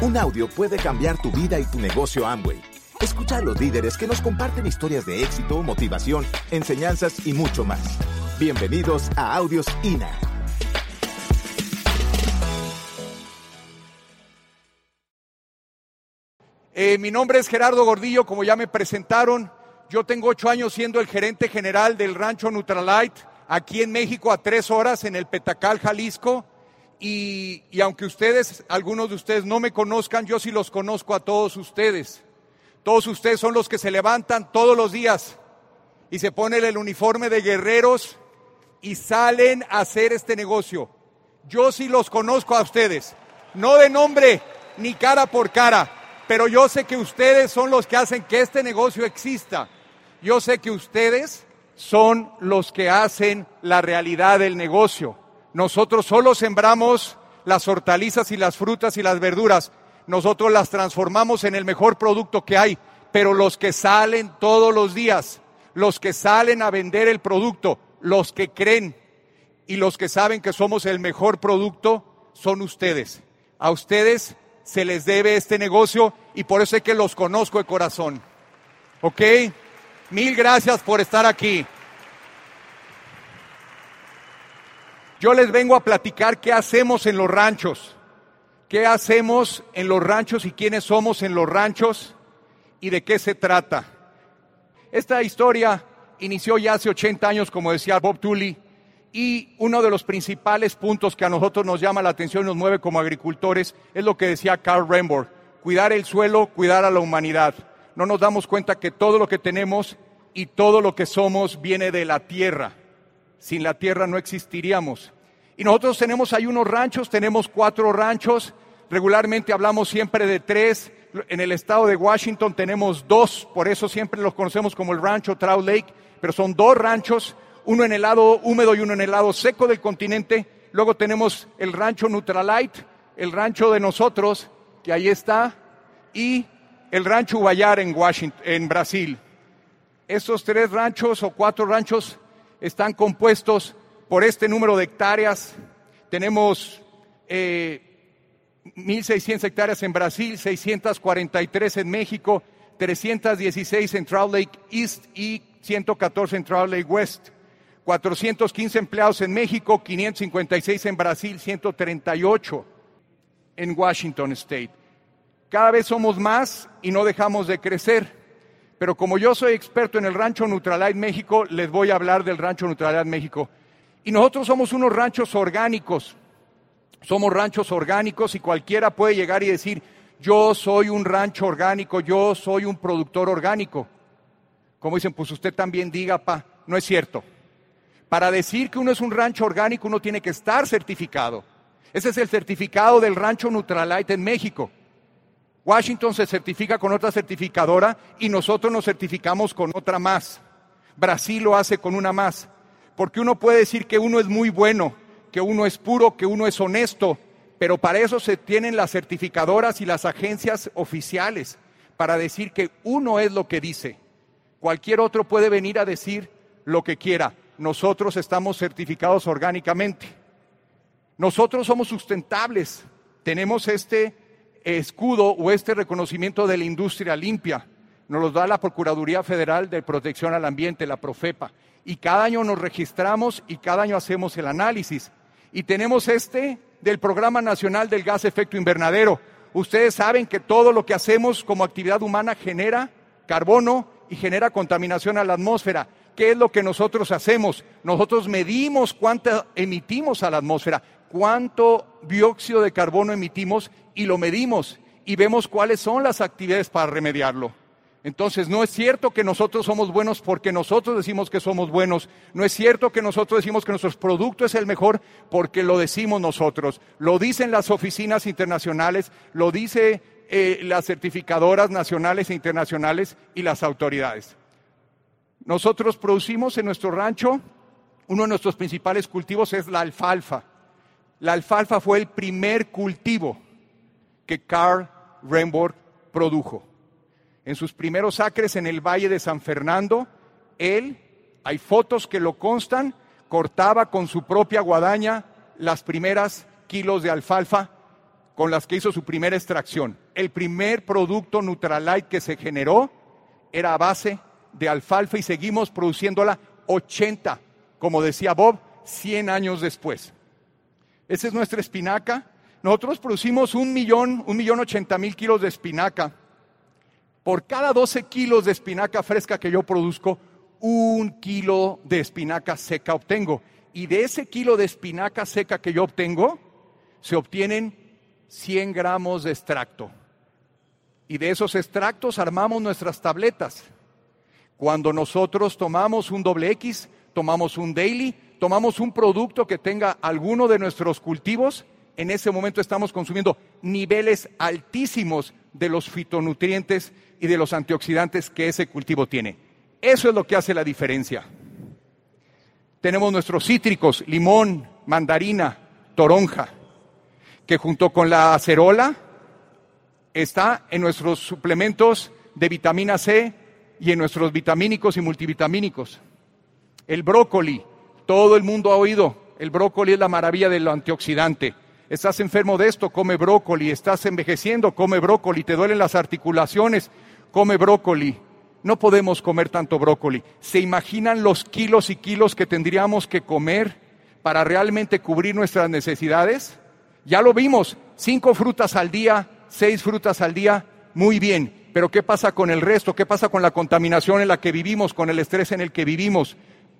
Un audio puede cambiar tu vida y tu negocio Amway. Escucha a los líderes que nos comparten historias de éxito, motivación, enseñanzas y mucho más. Bienvenidos a Audios INA. Eh, mi nombre es Gerardo Gordillo, como ya me presentaron. Yo tengo ocho años siendo el gerente general del rancho Nutralite, aquí en México a tres horas en el Petacal, Jalisco. Y, aunque ustedes, algunos de ustedes no me conozcan, yo sí los conozco a todos ustedes. Todos ustedes son los que se levantan todos los días y se ponen el uniforme de guerreros y salen a hacer este negocio. Yo sí los conozco a ustedes, no de nombre ni cara por cara, pero yo sé que ustedes son los que hacen que este negocio exista. Yo sé que ustedes son los que hacen la realidad del negocio. Nosotros solo sembramos las hortalizas y las frutas y las verduras. Nosotros las transformamos en el mejor producto que hay. Pero los que salen todos los días, los que salen a vender el producto, los que creen y los que saben que somos el mejor producto, son ustedes. A ustedes se les debe este negocio y por eso es que los conozco de corazón. ¿Ok? Mil gracias por estar aquí. Yo les vengo a platicar qué hacemos en los ranchos, qué hacemos en los ranchos y quiénes somos en los ranchos y de qué se trata. Esta historia inició ya hace 80 años, como decía Bob Tully, y uno de los principales puntos que a nosotros nos llama la atención y nos mueve como agricultores es lo que decía Carl Remborg, cuidar el suelo, cuidar a la humanidad. No nos damos cuenta que todo lo que tenemos y todo lo que somos viene de la tierra. Sin la tierra no existiríamos. Y nosotros tenemos ahí unos ranchos, tenemos cuatro ranchos, regularmente hablamos siempre de tres. En el estado de Washington tenemos dos, por eso siempre los conocemos como el rancho Trout Lake, pero son dos ranchos, uno en el lado húmedo y uno en el lado seco del continente. Luego tenemos el rancho Nutralite, el rancho de nosotros, que ahí está, y el rancho Ubayar en Washington, en Brasil. Estos tres ranchos o cuatro ranchos están compuestos por este número de hectáreas. Tenemos eh, 1.600 hectáreas en Brasil, 643 en México, 316 en Trout Lake East y 114 en Trout Lake West. 415 empleados en México, 556 en Brasil, 138 en Washington State. Cada vez somos más y no dejamos de crecer. Pero como yo soy experto en el rancho Nutralite México, les voy a hablar del rancho Nutralite México. Y nosotros somos unos ranchos orgánicos. Somos ranchos orgánicos y cualquiera puede llegar y decir, yo soy un rancho orgánico, yo soy un productor orgánico. Como dicen, pues usted también diga, pa, no es cierto. Para decir que uno es un rancho orgánico, uno tiene que estar certificado. Ese es el certificado del rancho Nutralite en México. Washington se certifica con otra certificadora y nosotros nos certificamos con otra más. Brasil lo hace con una más. Porque uno puede decir que uno es muy bueno, que uno es puro, que uno es honesto, pero para eso se tienen las certificadoras y las agencias oficiales, para decir que uno es lo que dice. Cualquier otro puede venir a decir lo que quiera. Nosotros estamos certificados orgánicamente. Nosotros somos sustentables. Tenemos este escudo o este reconocimiento de la industria limpia. Nos lo da la Procuraduría Federal de Protección al Ambiente, la Profepa. Y cada año nos registramos y cada año hacemos el análisis. Y tenemos este del Programa Nacional del Gas Efecto Invernadero. Ustedes saben que todo lo que hacemos como actividad humana genera carbono y genera contaminación a la atmósfera. ¿Qué es lo que nosotros hacemos? Nosotros medimos cuánto emitimos a la atmósfera, cuánto dióxido de carbono emitimos y lo medimos y vemos cuáles son las actividades para remediarlo. Entonces, no es cierto que nosotros somos buenos porque nosotros decimos que somos buenos. No es cierto que nosotros decimos que nuestro producto es el mejor porque lo decimos nosotros. Lo dicen las oficinas internacionales, lo dice eh, las certificadoras nacionales e internacionales y las autoridades. Nosotros producimos en nuestro rancho, uno de nuestros principales cultivos es la alfalfa. La alfalfa fue el primer cultivo que Carl Remborg produjo. En sus primeros acres en el Valle de San Fernando, él, hay fotos que lo constan, cortaba con su propia guadaña las primeras kilos de alfalfa con las que hizo su primera extracción. El primer producto Nutralite que se generó era a base de alfalfa y seguimos produciéndola 80, como decía Bob, 100 años después. Esa es nuestra espinaca. Nosotros producimos un millón, un millón ochenta mil kilos de espinaca. Por cada 12 kilos de espinaca fresca que yo produzco, un kilo de espinaca seca obtengo. Y de ese kilo de espinaca seca que yo obtengo, se obtienen 100 gramos de extracto. Y de esos extractos armamos nuestras tabletas. Cuando nosotros tomamos un doble X, tomamos un daily, tomamos un producto que tenga alguno de nuestros cultivos, en ese momento estamos consumiendo niveles altísimos de los fitonutrientes y de los antioxidantes que ese cultivo tiene. Eso es lo que hace la diferencia. Tenemos nuestros cítricos, limón, mandarina, toronja, que junto con la acerola está en nuestros suplementos de vitamina C y en nuestros vitamínicos y multivitamínicos. El brócoli, todo el mundo ha oído, el brócoli es la maravilla del antioxidante. Estás enfermo de esto, come brócoli, estás envejeciendo, come brócoli, te duelen las articulaciones, come brócoli. No podemos comer tanto brócoli. ¿Se imaginan los kilos y kilos que tendríamos que comer para realmente cubrir nuestras necesidades? Ya lo vimos, cinco frutas al día, seis frutas al día, muy bien. Pero ¿qué pasa con el resto? ¿Qué pasa con la contaminación en la que vivimos, con el estrés en el que vivimos?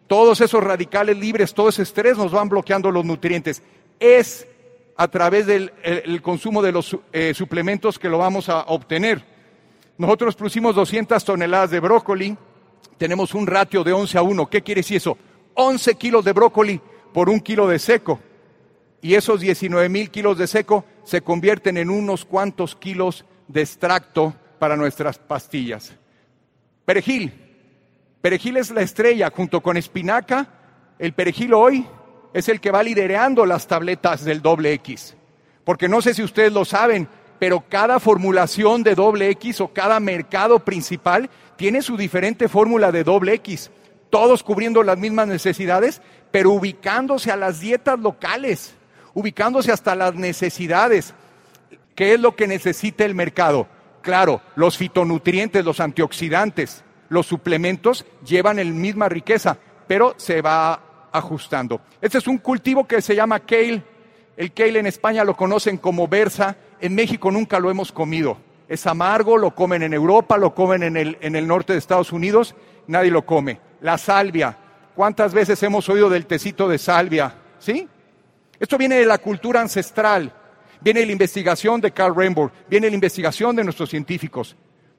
Todos esos radicales libres, todo ese estrés nos van bloqueando los nutrientes. Es a través del consumo de los eh, suplementos que lo vamos a obtener. Nosotros producimos 200 toneladas de brócoli, tenemos un ratio de 11 a 1. ¿Qué quiere decir eso? 11 kilos de brócoli por un kilo de seco. Y esos 19 mil kilos de seco se convierten en unos cuantos kilos de extracto para nuestras pastillas. Perejil. Perejil es la estrella junto con espinaca. El perejil hoy es el que va liderando las tabletas del doble X. Porque no sé si ustedes lo saben, pero cada formulación de doble X o cada mercado principal tiene su diferente fórmula de doble X, todos cubriendo las mismas necesidades, pero ubicándose a las dietas locales, ubicándose hasta las necesidades. ¿Qué es lo que necesita el mercado? Claro, los fitonutrientes, los antioxidantes, los suplementos llevan la misma riqueza, pero se va ajustando. Este es un cultivo que se llama kale. El kale en España lo conocen como berza en México nunca lo hemos comido. Es amargo, lo comen en Europa, lo comen en el, en el norte de Estados Unidos, nadie lo come. La salvia. ¿Cuántas veces hemos oído del tecito de salvia? ¿Sí? Esto viene de la cultura ancestral, viene de la investigación de Carl Rainbow, viene de la investigación de nuestros científicos.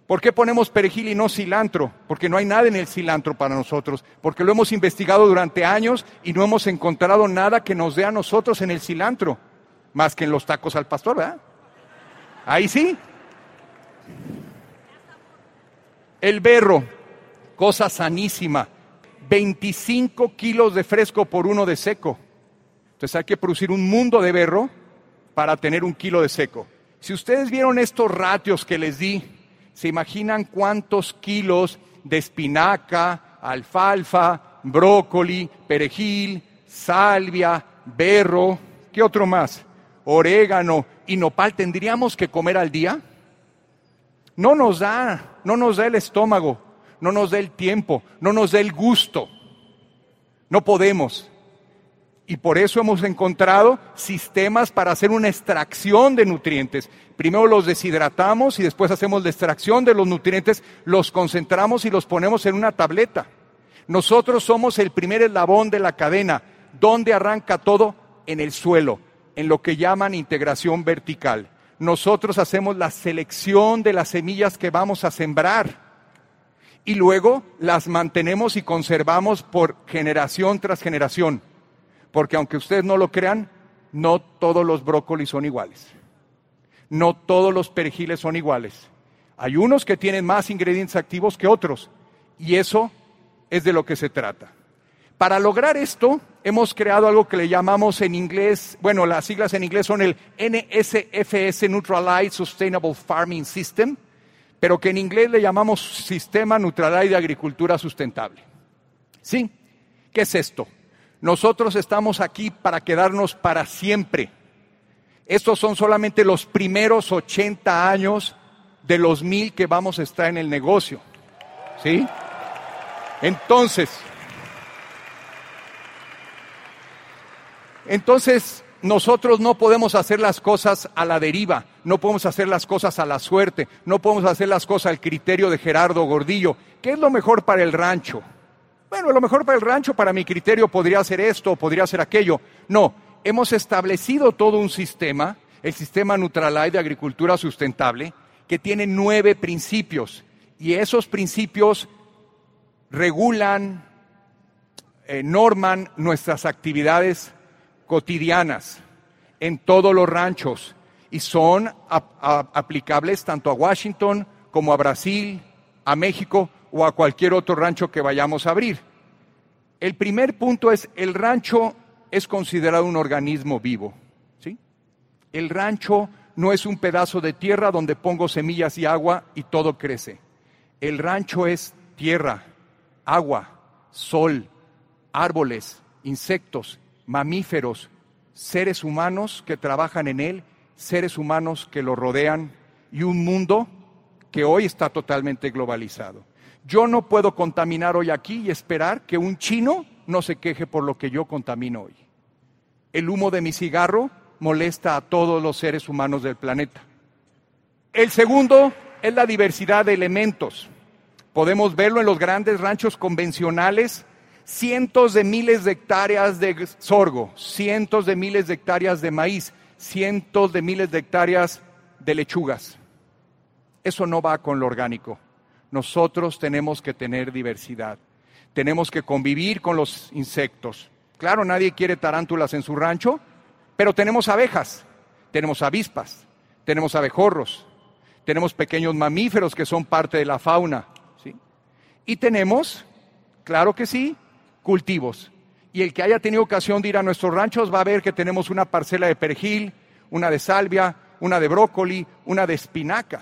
¿Por qué ponemos perejil y no cilantro? Porque no hay nada en el cilantro para nosotros, porque lo hemos investigado durante años y no hemos encontrado nada que nos dé a nosotros en el cilantro, más que en los tacos al pastor, ¿verdad? Ahí sí. El berro, cosa sanísima. 25 kilos de fresco por uno de seco. Entonces hay que producir un mundo de berro para tener un kilo de seco. Si ustedes vieron estos ratios que les di, se imaginan cuántos kilos de espinaca, alfalfa, brócoli, perejil, salvia, berro, ¿qué otro más? Orégano, y nopal tendríamos que comer al día? No nos da, no nos da el estómago, no nos da el tiempo, no nos da el gusto. No podemos. Y por eso hemos encontrado sistemas para hacer una extracción de nutrientes. Primero los deshidratamos y después hacemos la extracción de los nutrientes, los concentramos y los ponemos en una tableta. Nosotros somos el primer eslabón de la cadena. ¿Dónde arranca todo? En el suelo en lo que llaman integración vertical. Nosotros hacemos la selección de las semillas que vamos a sembrar y luego las mantenemos y conservamos por generación tras generación. Porque aunque ustedes no lo crean, no todos los brócolis son iguales. No todos los perejiles son iguales. Hay unos que tienen más ingredientes activos que otros. Y eso es de lo que se trata. Para lograr esto, hemos creado algo que le llamamos en inglés, bueno, las siglas en inglés son el NSFS Neutralized Sustainable Farming System, pero que en inglés le llamamos Sistema Neutralized de Agricultura Sustentable. ¿Sí? ¿Qué es esto? Nosotros estamos aquí para quedarnos para siempre. Estos son solamente los primeros 80 años de los mil que vamos a estar en el negocio. ¿Sí? Entonces, entonces nosotros no podemos hacer las cosas a la deriva, no podemos hacer las cosas a la suerte, no podemos hacer las cosas al criterio de Gerardo Gordillo. ¿Qué es lo mejor para el rancho? Bueno, lo mejor para el rancho, para mi criterio, podría ser esto, podría ser aquello. No, hemos establecido todo un sistema, el sistema Nutralite de agricultura sustentable, que tiene nueve principios. Y esos principios regulan, eh, norman nuestras actividades cotidianas en todos los ranchos y son aplicables tanto a Washington como a Brasil, a México o a cualquier otro rancho que vayamos a abrir. El primer punto es, el rancho es considerado un organismo vivo. ¿sí? El rancho no es un pedazo de tierra donde pongo semillas y agua y todo crece. El rancho es tierra, agua, sol, árboles, insectos, mamíferos, seres humanos que trabajan en él, seres humanos que lo rodean y un mundo que hoy está totalmente globalizado. Yo no puedo contaminar hoy aquí y esperar que un chino no se queje por lo que yo contamino hoy. El humo de mi cigarro molesta a todos los seres humanos del planeta. El segundo es la diversidad de elementos. Podemos verlo en los grandes ranchos convencionales, cientos de miles de hectáreas de sorgo, cientos de miles de hectáreas de maíz, cientos de miles de hectáreas de lechugas. Eso no va con lo orgánico. Nosotros tenemos que tener diversidad. Tenemos que convivir con los insectos. Claro, nadie quiere tarántulas en su rancho, pero tenemos abejas, tenemos avispas, tenemos abejorros, tenemos pequeños mamíferos que son parte de la fauna. ¿sí? Y tenemos, claro que sí, cultivos. Y el que haya tenido ocasión de ir a nuestros ranchos va a ver que tenemos una parcela de perejil, una de salvia, una de brócoli, una de espinaca.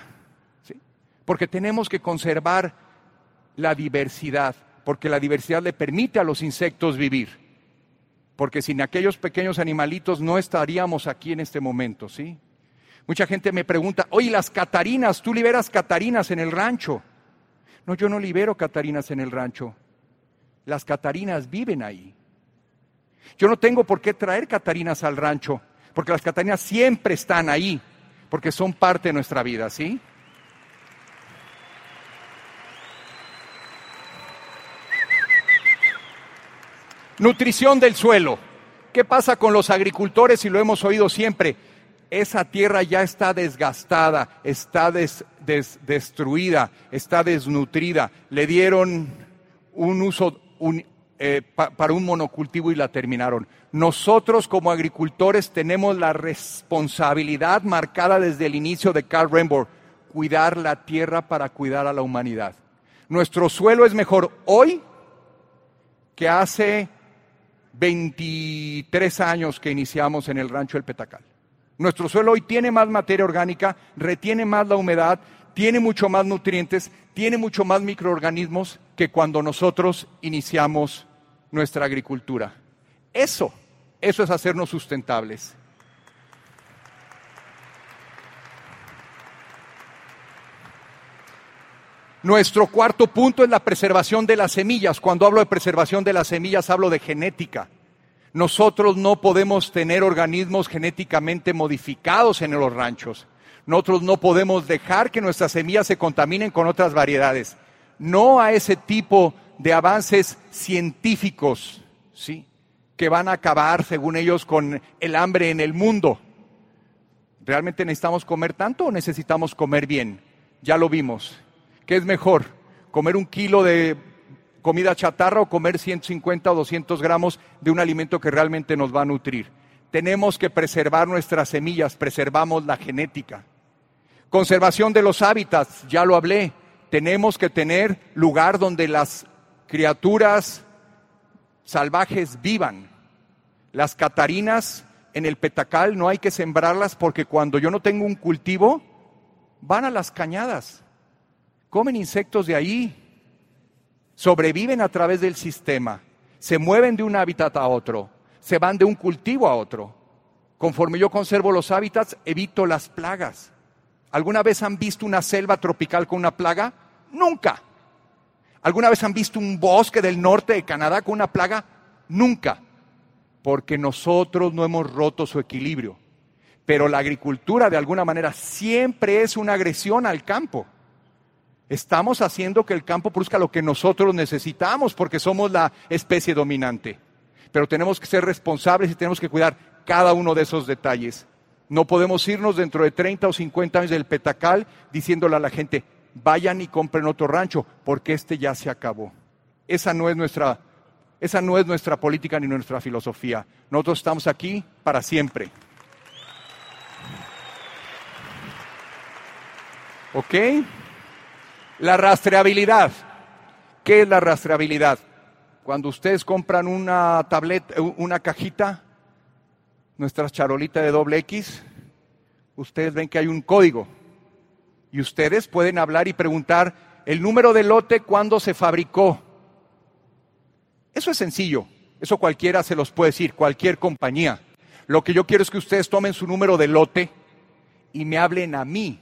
Porque tenemos que conservar la diversidad, porque la diversidad le permite a los insectos vivir. Porque sin aquellos pequeños animalitos no estaríamos aquí en este momento, ¿sí? Mucha gente me pregunta, oye, las catarinas, tú liberas catarinas en el rancho. No, yo no libero catarinas en el rancho. Las Catarinas viven ahí. Yo no tengo por qué traer Catarinas al rancho, porque las Catarinas siempre están ahí, porque son parte de nuestra vida, ¿sí? Nutrición del suelo. ¿Qué pasa con los agricultores? Y lo hemos oído siempre. Esa tierra ya está desgastada, está destruida, está desnutrida. Le dieron un uso eh, para un monocultivo y la terminaron. Nosotros como agricultores tenemos la responsabilidad marcada desde el inicio de Carl Rainbow, cuidar la tierra para cuidar a la humanidad. Nuestro suelo es mejor hoy que hace 23 años que iniciamos en el rancho El Petacal. Nuestro suelo hoy tiene más materia orgánica, retiene más la humedad, tiene mucho más nutrientes, tiene mucho más microorganismos que cuando nosotros iniciamos nuestra agricultura. Eso, eso es hacernos sustentables. Nuestro cuarto punto es la preservación de las semillas. Cuando hablo de preservación de las semillas hablo de genética. Nosotros no podemos tener organismos genéticamente modificados en los ranchos. Nosotros no podemos dejar que nuestras semillas se contaminen con otras variedades. No a ese tipo de avances científicos, ¿sí? Que van a acabar, según ellos, con el hambre en el mundo. ¿Realmente necesitamos comer tanto o necesitamos comer bien? Ya lo vimos. ¿Qué es mejor? ¿Comer un kilo de comida chatarra o comer 150 o 200 gramos de un alimento que realmente nos va a nutrir? Tenemos que preservar nuestras semillas, preservamos la genética. Conservación de los hábitats, ya lo hablé. Tenemos que tener lugar donde las criaturas salvajes vivan. Las catarinas en el petacal no hay que sembrarlas porque cuando yo no tengo un cultivo, van a las cañadas, comen insectos de ahí, sobreviven a través del sistema, se mueven de un hábitat a otro, se van de un cultivo a otro. Conforme yo conservo los hábitats, evito las plagas. ¿Alguna vez han visto una selva tropical con una plaga? Nunca. ¿Alguna vez han visto un bosque del norte de Canadá con una plaga? Nunca. Porque nosotros no hemos roto su equilibrio. Pero la agricultura de alguna manera siempre es una agresión al campo. Estamos haciendo que el campo produzca lo que nosotros necesitamos porque somos la especie dominante. Pero tenemos que ser responsables y tenemos que cuidar cada uno de esos detalles. No podemos irnos dentro de 30 o 50 años del petacal diciéndole a la gente, vayan y compren otro rancho, porque este ya se acabó. Esa no es nuestra, esa no es nuestra política ni nuestra filosofía. Nosotros estamos aquí para siempre. ¿Ok? La rastreabilidad. ¿Qué es la rastreabilidad? Cuando ustedes compran una tableta, una cajita, nuestra charolita de doble X, ustedes ven que hay un código. Y ustedes pueden hablar y preguntar el número de lote, cuándo se fabricó. Eso es sencillo. Eso cualquiera se los puede decir, cualquier compañía. Lo que yo quiero es que ustedes tomen su número de lote y me hablen a mí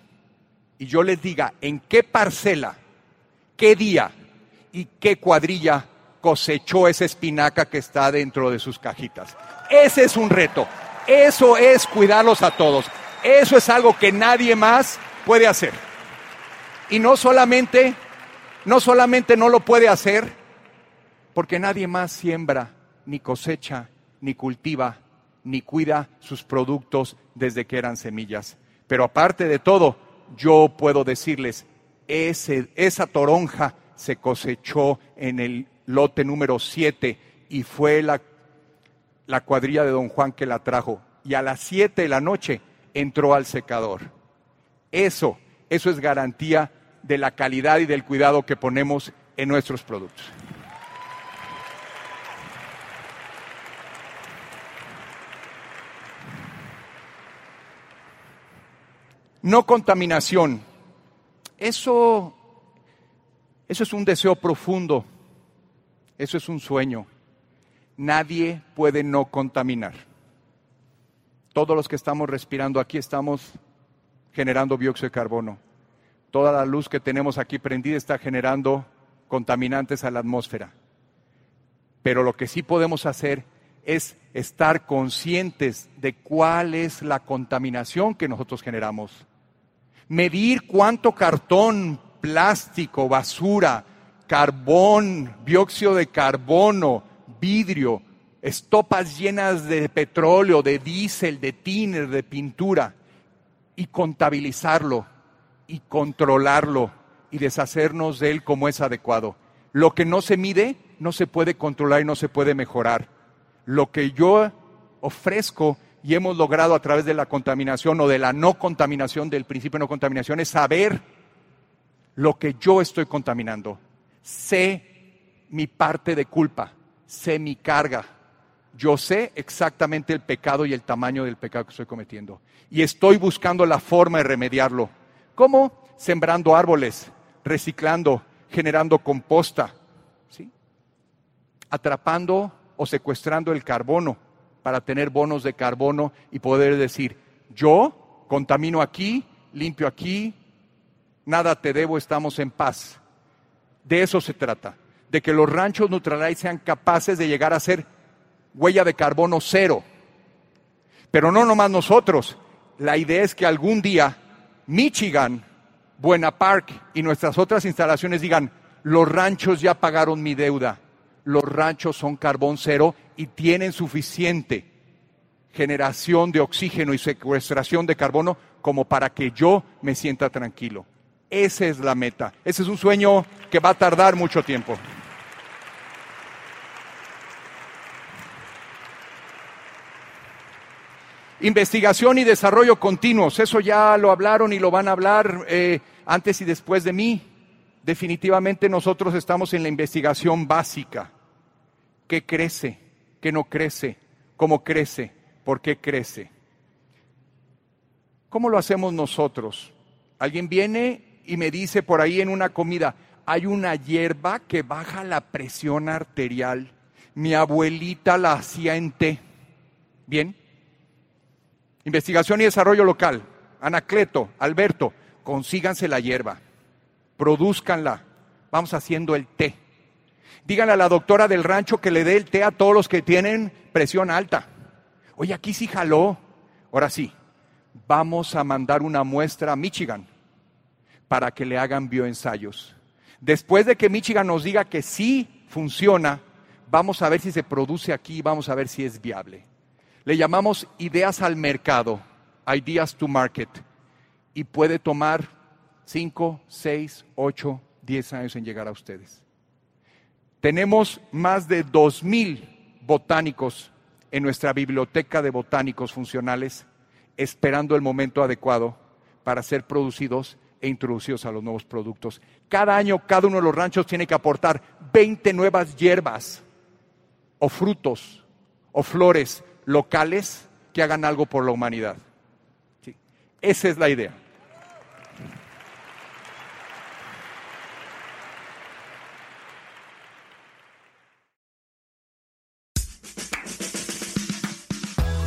y yo les diga en qué parcela, qué día y qué cuadrilla cosechó esa espinaca que está dentro de sus cajitas. Ese es un reto. Eso es cuidarlos a todos. Eso es algo que nadie más puede hacer. Y no solamente, no solamente no lo puede hacer, porque nadie más siembra, ni cosecha, ni cultiva, ni cuida sus productos desde que eran semillas. Pero aparte de todo, yo puedo decirles, esa toronja se cosechó en el lote número 7 y fue la, la cuadrilla de don Juan que la trajo. Y a las 7 de la noche entró al secador. Eso, eso es garantía de la calidad y del cuidado que ponemos en nuestros productos. No contaminación. Eso, eso es un deseo profundo. Eso es un sueño. Nadie puede no contaminar. Todos los que estamos respirando aquí estamos generando dióxido de carbono. Toda la luz que tenemos aquí prendida está generando contaminantes a la atmósfera. Pero lo que sí podemos hacer es estar conscientes de cuál es la contaminación que nosotros generamos medir cuánto cartón, plástico, basura, carbón, dióxido de carbono, vidrio, estopas llenas de petróleo, de diésel, de tiner, de pintura, y contabilizarlo y controlarlo y deshacernos de él como es adecuado. Lo que no se mide no se puede controlar y no se puede mejorar. Lo que yo ofrezco y hemos logrado a través de la contaminación o de la no contaminación, del principio de no contaminación, es saber lo que yo estoy contaminando. Sé mi parte de culpa, sé mi carga. Yo sé exactamente el pecado y el tamaño del pecado que estoy cometiendo. Y estoy buscando la forma de remediarlo. ¿Cómo? Sembrando árboles, reciclando, generando composta, ¿sí? atrapando o secuestrando el carbono para tener bonos de carbono y poder decir, yo contamino aquí, limpio aquí, nada te debo, estamos en paz. De eso se trata, de que los ranchos Nutralight sean capaces de llegar a ser huella de carbono cero. Pero no nomás nosotros, la idea es que algún día Michigan, Buena Park y nuestras otras instalaciones digan, los ranchos ya pagaron mi deuda, los ranchos son carbón cero y tienen suficiente generación de oxígeno y secuestración de carbono como para que yo me sienta tranquilo. Esa es la meta. Ese es un sueño que va a tardar mucho tiempo. Investigación y desarrollo continuos, eso ya lo hablaron y lo van a hablar eh, antes y después de mí. Definitivamente nosotros estamos en la investigación básica. ¿Qué crece? ¿Qué no crece? ¿Cómo crece? ¿Por qué crece? ¿Cómo lo hacemos nosotros? Alguien viene y me dice por ahí en una comida, hay una hierba que baja la presión arterial. Mi abuelita la hacía en té. ¿Bien? Investigación y desarrollo local. Anacleto, Alberto, consíganse la hierba, produzcanla. Vamos haciendo el té. Díganle a la doctora del rancho que le dé el té a todos los que tienen presión alta. Oye, aquí sí jaló. Ahora sí, vamos a mandar una muestra a Michigan para que le hagan bioensayos. Después de que Michigan nos diga que sí funciona, vamos a ver si se produce aquí, vamos a ver si es viable. Le llamamos ideas al mercado, ideas to market, y puede tomar 5, 6, 8, 10 años en llegar a ustedes. Tenemos más de 2.000 botánicos en nuestra biblioteca de botánicos funcionales esperando el momento adecuado para ser producidos e introducidos a los nuevos productos. Cada año cada uno de los ranchos tiene que aportar 20 nuevas hierbas o frutos o flores locales que hagan algo por la humanidad. Esa es la idea.